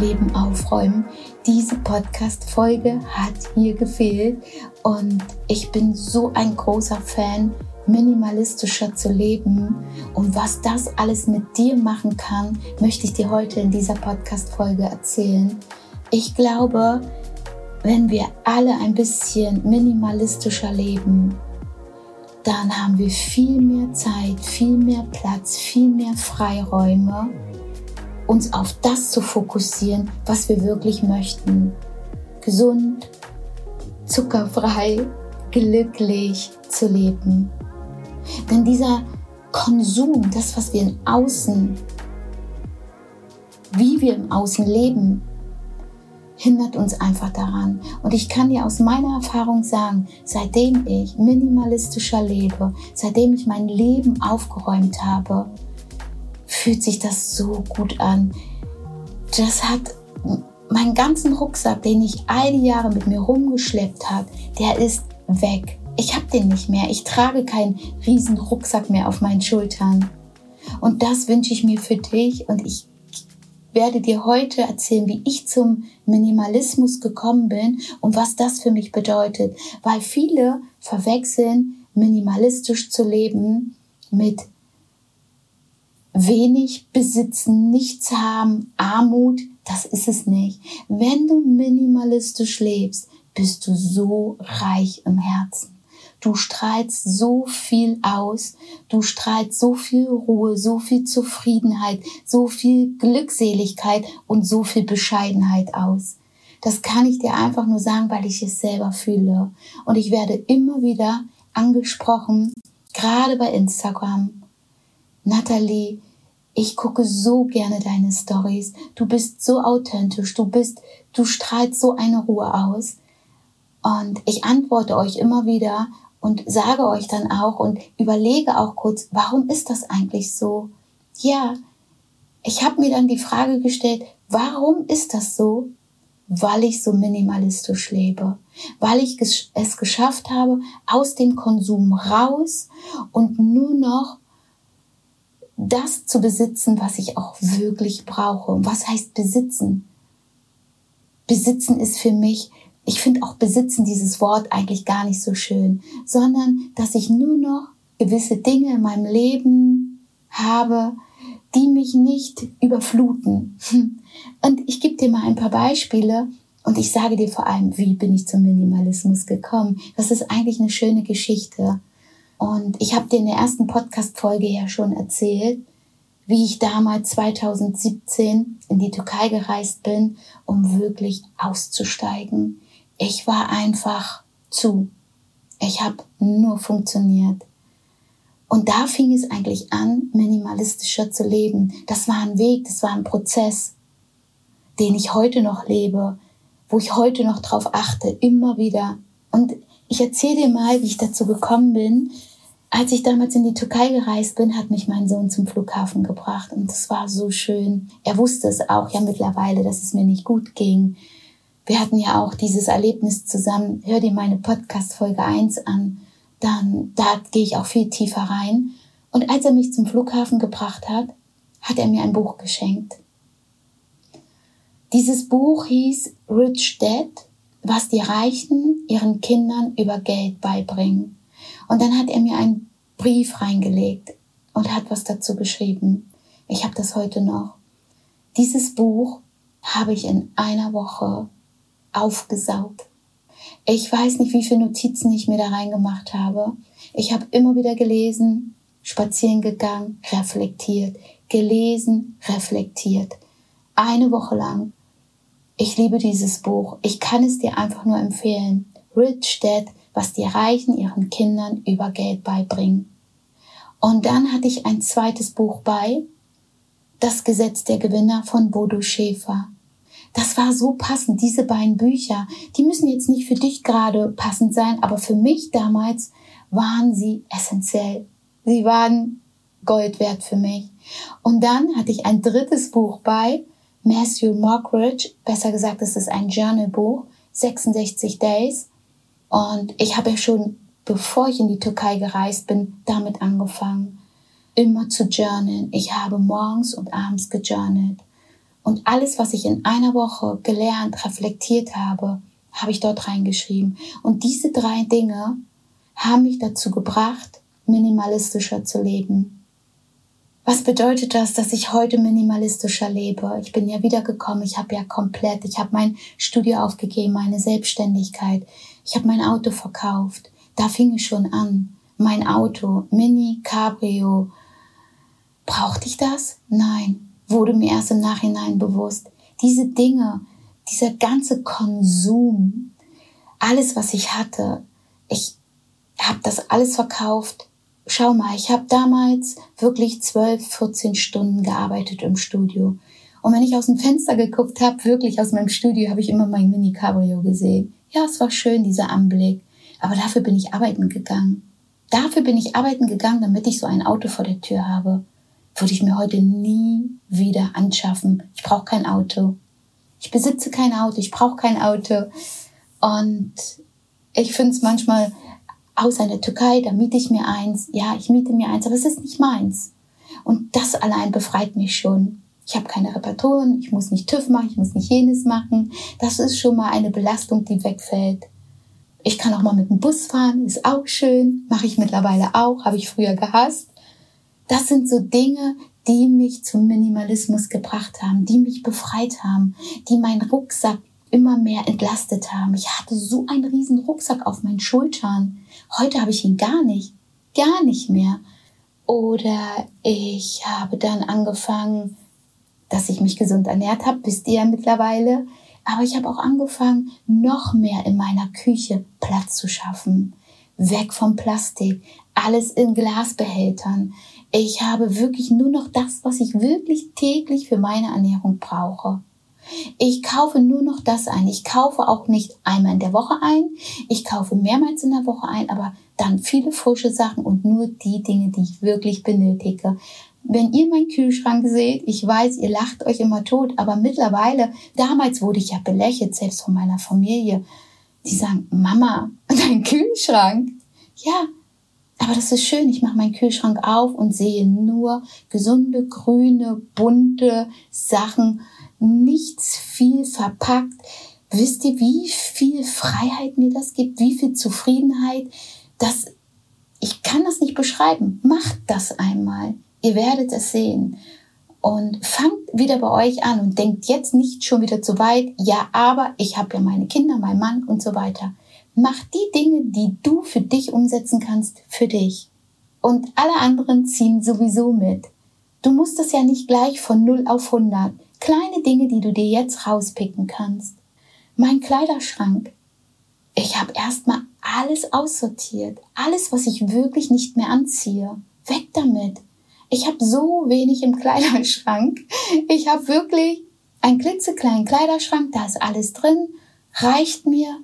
Leben aufräumen. Diese Podcast-Folge hat hier gefehlt und ich bin so ein großer Fan, minimalistischer zu leben. Und was das alles mit dir machen kann, möchte ich dir heute in dieser Podcast-Folge erzählen. Ich glaube, wenn wir alle ein bisschen minimalistischer leben, dann haben wir viel mehr Zeit, viel mehr Platz, viel mehr Freiräume, uns auf das zu fokussieren, was wir wirklich möchten. Gesund, zuckerfrei, glücklich zu leben. Denn dieser Konsum, das, was wir im Außen, wie wir im Außen leben, hindert uns einfach daran. Und ich kann dir aus meiner Erfahrung sagen, seitdem ich minimalistischer lebe, seitdem ich mein Leben aufgeräumt habe, fühlt sich das so gut an. Das hat meinen ganzen Rucksack, den ich all die Jahre mit mir rumgeschleppt habe, der ist weg. Ich habe den nicht mehr. Ich trage keinen riesen Rucksack mehr auf meinen Schultern. Und das wünsche ich mir für dich und ich werde dir heute erzählen, wie ich zum Minimalismus gekommen bin und was das für mich bedeutet, weil viele verwechseln minimalistisch zu leben mit wenig besitzen, nichts haben, Armut, das ist es nicht. Wenn du minimalistisch lebst, bist du so reich im Herzen. Du strahlst so viel aus, du strahlst so viel Ruhe, so viel Zufriedenheit, so viel Glückseligkeit und so viel Bescheidenheit aus. Das kann ich dir einfach nur sagen, weil ich es selber fühle. Und ich werde immer wieder angesprochen, gerade bei Instagram. Natalie, ich gucke so gerne deine Stories. Du bist so authentisch. Du bist, du strahlst so eine Ruhe aus. Und ich antworte euch immer wieder und sage euch dann auch und überlege auch kurz, warum ist das eigentlich so? Ja, ich habe mir dann die Frage gestellt, warum ist das so? Weil ich so minimalistisch lebe, weil ich es geschafft habe, aus dem Konsum raus und nur noch das zu besitzen, was ich auch wirklich brauche. Und was heißt besitzen? Besitzen ist für mich ich finde auch besitzen dieses Wort eigentlich gar nicht so schön, sondern dass ich nur noch gewisse Dinge in meinem Leben habe, die mich nicht überfluten. Und ich gebe dir mal ein paar Beispiele und ich sage dir vor allem, wie bin ich zum Minimalismus gekommen. Das ist eigentlich eine schöne Geschichte. Und ich habe dir in der ersten Podcast-Folge ja schon erzählt, wie ich damals 2017 in die Türkei gereist bin, um wirklich auszusteigen ich war einfach zu. Ich habe nur funktioniert. Und da fing es eigentlich an, minimalistischer zu leben. Das war ein Weg, das war ein Prozess, den ich heute noch lebe, wo ich heute noch drauf achte, immer wieder. Und ich erzähle dir mal, wie ich dazu gekommen bin. Als ich damals in die Türkei gereist bin, hat mich mein Sohn zum Flughafen gebracht und das war so schön. Er wusste es auch ja mittlerweile, dass es mir nicht gut ging wir hatten ja auch dieses Erlebnis zusammen. Hör dir meine Podcast Folge 1 an. Dann, da gehe ich auch viel tiefer rein. Und als er mich zum Flughafen gebracht hat, hat er mir ein Buch geschenkt. Dieses Buch hieß Rich Dad, was die Reichen ihren Kindern über Geld beibringen. Und dann hat er mir einen Brief reingelegt und hat was dazu geschrieben. Ich habe das heute noch. Dieses Buch habe ich in einer Woche aufgesaugt. Ich weiß nicht, wie viele Notizen ich mir da reingemacht habe. Ich habe immer wieder gelesen, spazieren gegangen, reflektiert, gelesen, reflektiert. Eine Woche lang. Ich liebe dieses Buch. Ich kann es dir einfach nur empfehlen. Rich Dad, was die Reichen ihren Kindern über Geld beibringen. Und dann hatte ich ein zweites Buch bei, Das Gesetz der Gewinner von Bodo Schäfer. Das war so passend, diese beiden Bücher. Die müssen jetzt nicht für dich gerade passend sein, aber für mich damals waren sie essentiell. Sie waren Gold wert für mich. Und dann hatte ich ein drittes Buch bei Matthew Mockridge, besser gesagt, es ist ein Journalbuch, 66 Days. Und ich habe ja schon, bevor ich in die Türkei gereist bin, damit angefangen, immer zu journalen. Ich habe morgens und abends gejournalt. Und alles, was ich in einer Woche gelernt, reflektiert habe, habe ich dort reingeschrieben. Und diese drei Dinge haben mich dazu gebracht, minimalistischer zu leben. Was bedeutet das, dass ich heute minimalistischer lebe? Ich bin ja wiedergekommen, ich habe ja komplett, ich habe mein Studio aufgegeben, meine Selbstständigkeit, ich habe mein Auto verkauft. Da fing es schon an. Mein Auto, Mini, Cabrio. Brauchte ich das? Nein. Wurde mir erst im Nachhinein bewusst. Diese Dinge, dieser ganze Konsum, alles, was ich hatte, ich habe das alles verkauft. Schau mal, ich habe damals wirklich 12, 14 Stunden gearbeitet im Studio. Und wenn ich aus dem Fenster geguckt habe, wirklich aus meinem Studio, habe ich immer mein Mini-Cabrio gesehen. Ja, es war schön, dieser Anblick. Aber dafür bin ich arbeiten gegangen. Dafür bin ich arbeiten gegangen, damit ich so ein Auto vor der Tür habe. Würde ich mir heute nie wieder anschaffen. Ich brauche kein Auto. Ich besitze kein Auto, ich brauche kein Auto. Und ich finde es manchmal, außer in der Türkei, da miete ich mir eins. Ja, ich miete mir eins, aber es ist nicht meins. Und das allein befreit mich schon. Ich habe keine Reparaturen, ich muss nicht TÜV machen, ich muss nicht jenes machen. Das ist schon mal eine Belastung, die wegfällt. Ich kann auch mal mit dem Bus fahren, ist auch schön. Mache ich mittlerweile auch, habe ich früher gehasst. Das sind so Dinge, die mich zum Minimalismus gebracht haben, die mich befreit haben, die meinen Rucksack immer mehr entlastet haben. Ich hatte so einen riesen Rucksack auf meinen Schultern. Heute habe ich ihn gar nicht, gar nicht mehr. Oder ich habe dann angefangen, dass ich mich gesund ernährt habe, wisst ihr ja mittlerweile. Aber ich habe auch angefangen, noch mehr in meiner Küche Platz zu schaffen. Weg vom Plastik, alles in Glasbehältern. Ich habe wirklich nur noch das, was ich wirklich täglich für meine Ernährung brauche. Ich kaufe nur noch das ein. Ich kaufe auch nicht einmal in der Woche ein. Ich kaufe mehrmals in der Woche ein, aber dann viele frische Sachen und nur die Dinge, die ich wirklich benötige. Wenn ihr meinen Kühlschrank seht, ich weiß, ihr lacht euch immer tot, aber mittlerweile, damals wurde ich ja belächelt, selbst von meiner Familie. Die sagen, Mama, dein Kühlschrank? Ja, aber das ist schön. Ich mache meinen Kühlschrank auf und sehe nur gesunde, grüne, bunte Sachen. Nichts viel verpackt. Wisst ihr, wie viel Freiheit mir das gibt? Wie viel Zufriedenheit? Das, ich kann das nicht beschreiben. Macht das einmal. Ihr werdet es sehen. Und fangt wieder bei euch an und denkt jetzt nicht schon wieder zu weit. Ja, aber ich habe ja meine Kinder, meinen Mann und so weiter. Mach die Dinge, die du für dich umsetzen kannst, für dich. Und alle anderen ziehen sowieso mit. Du musst es ja nicht gleich von 0 auf 100. Kleine Dinge, die du dir jetzt rauspicken kannst. Mein Kleiderschrank. Ich habe erstmal alles aussortiert. Alles, was ich wirklich nicht mehr anziehe. Weg damit. Ich habe so wenig im Kleiderschrank. Ich habe wirklich einen klitzekleinen Kleiderschrank, da ist alles drin, reicht mir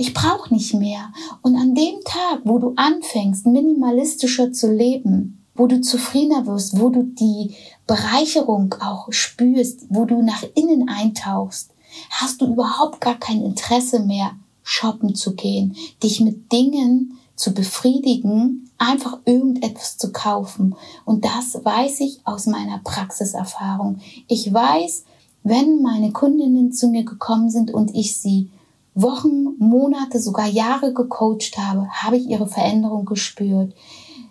ich brauche nicht mehr. Und an dem Tag, wo du anfängst, minimalistischer zu leben, wo du zufriedener wirst, wo du die Bereicherung auch spürst, wo du nach innen eintauchst, hast du überhaupt gar kein Interesse mehr, shoppen zu gehen, dich mit Dingen zu befriedigen, einfach irgendetwas zu kaufen. Und das weiß ich aus meiner Praxiserfahrung. Ich weiß, wenn meine Kundinnen zu mir gekommen sind und ich sie Wochen, Monate, sogar Jahre gecoacht habe, habe ich ihre Veränderung gespürt.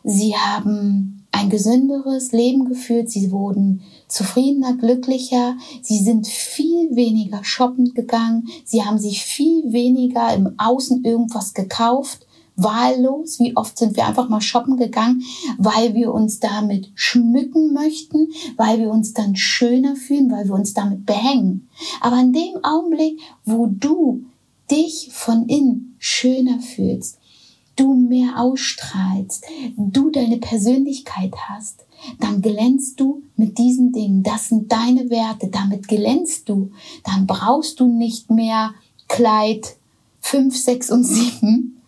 Sie haben ein gesünderes Leben geführt, sie wurden zufriedener, glücklicher, sie sind viel weniger shoppen gegangen, sie haben sich viel weniger im Außen irgendwas gekauft, wahllos. Wie oft sind wir einfach mal shoppen gegangen, weil wir uns damit schmücken möchten, weil wir uns dann schöner fühlen, weil wir uns damit behängen. Aber in dem Augenblick, wo du dich von innen schöner fühlst, du mehr ausstrahlst, du deine Persönlichkeit hast, dann glänzt du mit diesen Dingen. Das sind deine Werte, damit glänzt du. Dann brauchst du nicht mehr Kleid 5, 6 und 7.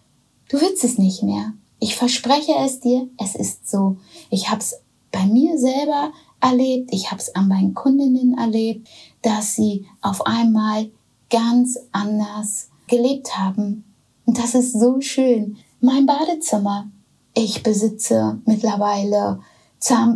Du willst es nicht mehr. Ich verspreche es dir, es ist so. Ich habe es bei mir selber erlebt, ich habe es an meinen Kundinnen erlebt, dass sie auf einmal ganz anders gelebt haben. Und das ist so schön. Mein Badezimmer. Ich besitze mittlerweile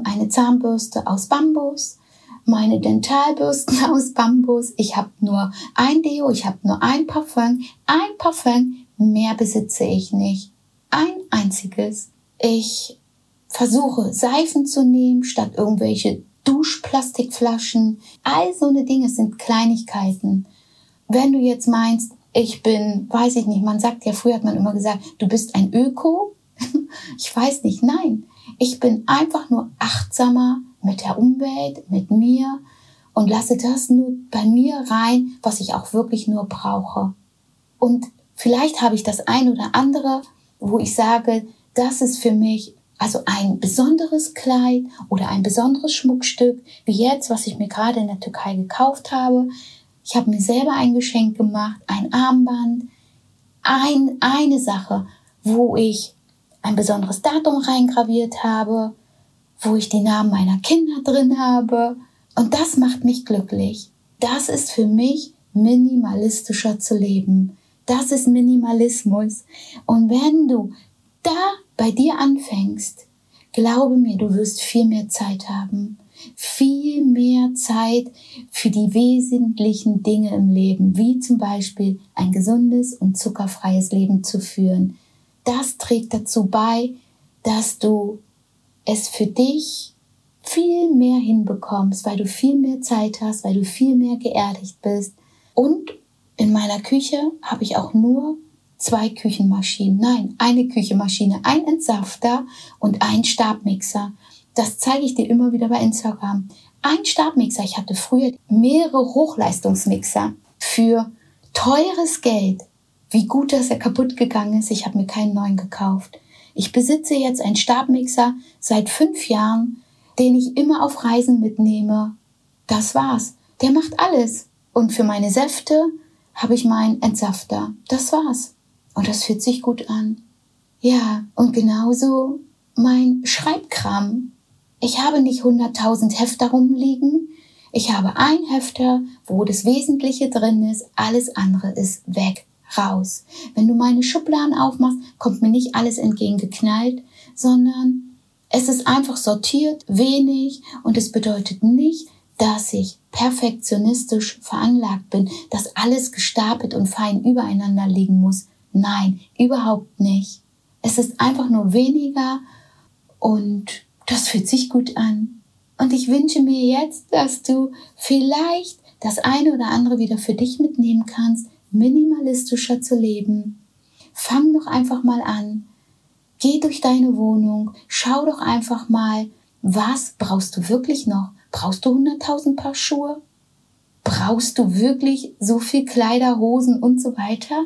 eine Zahnbürste aus Bambus, meine Dentalbürsten aus Bambus. Ich habe nur ein Deo, ich habe nur ein Parfum. Ein Parfum, mehr besitze ich nicht. Ein einziges. Ich versuche Seifen zu nehmen statt irgendwelche Duschplastikflaschen. All so eine Dinge sind Kleinigkeiten. Wenn du jetzt meinst, ich bin, weiß ich nicht, man sagt ja, früher hat man immer gesagt, du bist ein Öko. ich weiß nicht, nein. Ich bin einfach nur achtsamer mit der Umwelt, mit mir und lasse das nur bei mir rein, was ich auch wirklich nur brauche. Und vielleicht habe ich das ein oder andere, wo ich sage, das ist für mich also ein besonderes Kleid oder ein besonderes Schmuckstück, wie jetzt, was ich mir gerade in der Türkei gekauft habe. Ich habe mir selber ein Geschenk gemacht, ein Armband, ein, eine Sache, wo ich ein besonderes Datum reingraviert habe, wo ich die Namen meiner Kinder drin habe. Und das macht mich glücklich. Das ist für mich minimalistischer zu leben. Das ist Minimalismus. Und wenn du da bei dir anfängst, glaube mir, du wirst viel mehr Zeit haben. Viel mehr Zeit für die wesentlichen Dinge im Leben, wie zum Beispiel ein gesundes und zuckerfreies Leben zu führen. Das trägt dazu bei, dass du es für dich viel mehr hinbekommst, weil du viel mehr Zeit hast, weil du viel mehr geerdigt bist. Und in meiner Küche habe ich auch nur zwei Küchenmaschinen, nein, eine Küchenmaschine, ein Entsafter und ein Stabmixer. Das zeige ich dir immer wieder bei Instagram. Ein Stabmixer. Ich hatte früher mehrere Hochleistungsmixer für teures Geld. Wie gut, dass er kaputt gegangen ist. Ich habe mir keinen neuen gekauft. Ich besitze jetzt einen Stabmixer seit fünf Jahren, den ich immer auf Reisen mitnehme. Das war's. Der macht alles. Und für meine Säfte habe ich meinen Entsafter. Das war's. Und das fühlt sich gut an. Ja, und genauso mein Schreibkram. Ich habe nicht hunderttausend Hefter rumliegen. Ich habe ein Hefter, wo das Wesentliche drin ist. Alles andere ist weg, raus. Wenn du meine Schubladen aufmachst, kommt mir nicht alles entgegengeknallt, sondern es ist einfach sortiert, wenig und es bedeutet nicht, dass ich perfektionistisch veranlagt bin, dass alles gestapelt und fein übereinander liegen muss. Nein, überhaupt nicht. Es ist einfach nur weniger und das fühlt sich gut an. Und ich wünsche mir jetzt, dass du vielleicht das eine oder andere wieder für dich mitnehmen kannst, minimalistischer zu leben. Fang doch einfach mal an. Geh durch deine Wohnung, schau doch einfach mal, was brauchst du wirklich noch? Brauchst du 100.000 Paar Schuhe? Brauchst du wirklich so viel Kleider, Hosen und so weiter?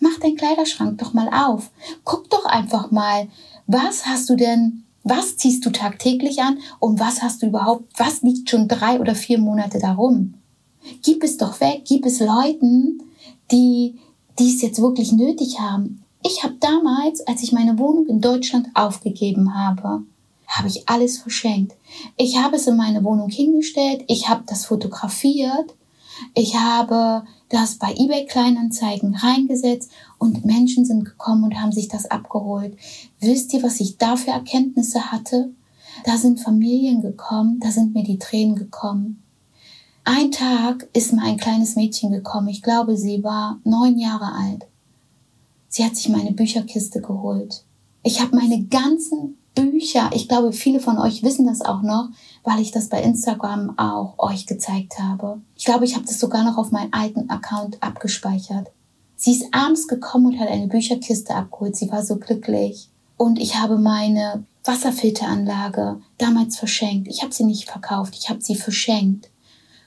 Mach deinen Kleiderschrank doch mal auf. Guck doch einfach mal, was hast du denn, was ziehst du tagtäglich an und was hast du überhaupt, was liegt schon drei oder vier Monate darum? Gib es doch weg, gib es Leuten, die, die es jetzt wirklich nötig haben. Ich habe damals, als ich meine Wohnung in Deutschland aufgegeben habe, habe ich alles verschenkt. Ich habe es in meine Wohnung hingestellt, ich habe das fotografiert, ich habe das bei eBay Kleinanzeigen reingesetzt und Menschen sind gekommen und haben sich das abgeholt. Wisst ihr, was ich da für Erkenntnisse hatte? Da sind Familien gekommen, da sind mir die Tränen gekommen. Ein Tag ist mir ein kleines Mädchen gekommen, ich glaube, sie war neun Jahre alt. Sie hat sich meine Bücherkiste geholt. Ich habe meine ganzen Bücher, ich glaube, viele von euch wissen das auch noch, weil ich das bei Instagram auch euch gezeigt habe. Ich glaube, ich habe das sogar noch auf meinen alten Account abgespeichert. Sie ist abends gekommen und hat eine Bücherkiste abgeholt. Sie war so glücklich. Und ich habe meine Wasserfilteranlage damals verschenkt. Ich habe sie nicht verkauft, ich habe sie verschenkt.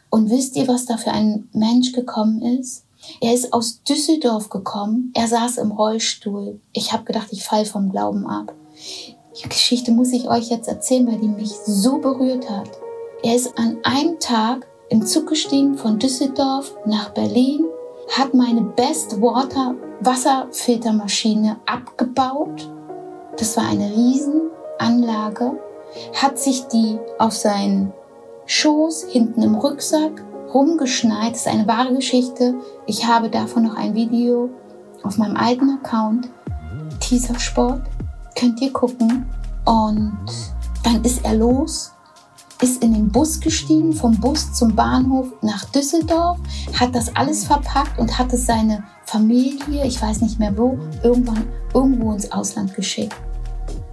Und wisst ihr, was da für ein Mensch gekommen ist? Er ist aus Düsseldorf gekommen. Er saß im Rollstuhl. Ich habe gedacht, ich fall vom Glauben ab. Die Geschichte muss ich euch jetzt erzählen, weil die mich so berührt hat. Er ist an einem Tag im Zug gestiegen von Düsseldorf nach Berlin, hat meine Best Water Wasserfiltermaschine abgebaut. Das war eine Riesenanlage, hat sich die auf seinen Schoß hinten im Rucksack rumgeschneit. Das ist eine wahre Geschichte. Ich habe davon noch ein Video auf meinem alten Account. Teaser Sport könnt ihr gucken. Und dann ist er los. ist in den Bus gestiegen, vom Bus zum Bahnhof nach Düsseldorf, hat das alles verpackt und hat es seine Familie, ich weiß nicht mehr wo, irgendwann irgendwo ins Ausland geschickt.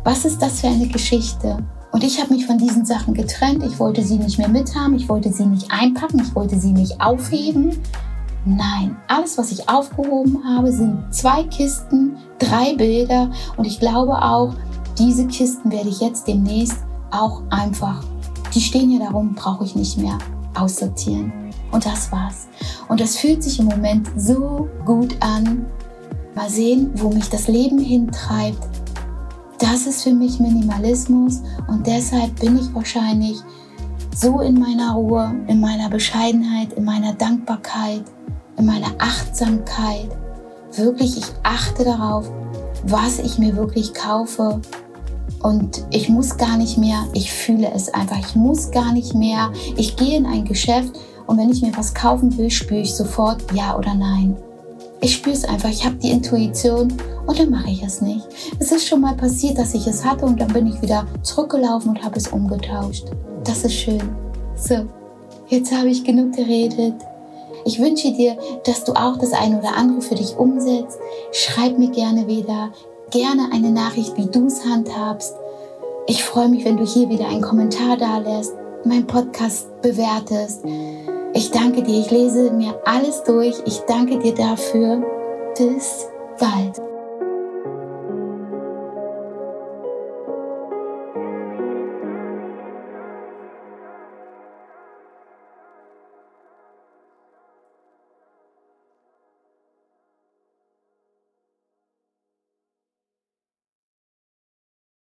Was ist das für eine Geschichte? Und ich habe mich von diesen Sachen getrennt. Ich wollte sie nicht mehr mithaben, ich wollte sie nicht einpacken, ich wollte sie nicht aufheben. Nein, alles, was ich aufgehoben habe, sind zwei Kisten, drei Bilder und ich glaube auch, diese Kisten werde ich jetzt demnächst auch einfach, die stehen ja darum, brauche ich nicht mehr aussortieren. Und das war's. Und das fühlt sich im Moment so gut an. Mal sehen, wo mich das Leben hintreibt. Das ist für mich Minimalismus und deshalb bin ich wahrscheinlich so in meiner Ruhe, in meiner Bescheidenheit, in meiner Dankbarkeit, in meiner Achtsamkeit. Wirklich, ich achte darauf, was ich mir wirklich kaufe. Und ich muss gar nicht mehr, ich fühle es einfach, ich muss gar nicht mehr. Ich gehe in ein Geschäft und wenn ich mir was kaufen will, spüre ich sofort ja oder nein. Ich spüre es einfach, ich habe die Intuition und dann mache ich es nicht. Es ist schon mal passiert, dass ich es hatte und dann bin ich wieder zurückgelaufen und habe es umgetauscht. Das ist schön. So, jetzt habe ich genug geredet. Ich wünsche dir, dass du auch das eine oder andere für dich umsetzt. Schreib mir gerne wieder, gerne eine Nachricht, wie du es handhabst. Ich freue mich, wenn du hier wieder einen Kommentar da lässt, meinen Podcast bewertest. Ich danke dir, ich lese mir alles durch. Ich danke dir dafür. Bis bald.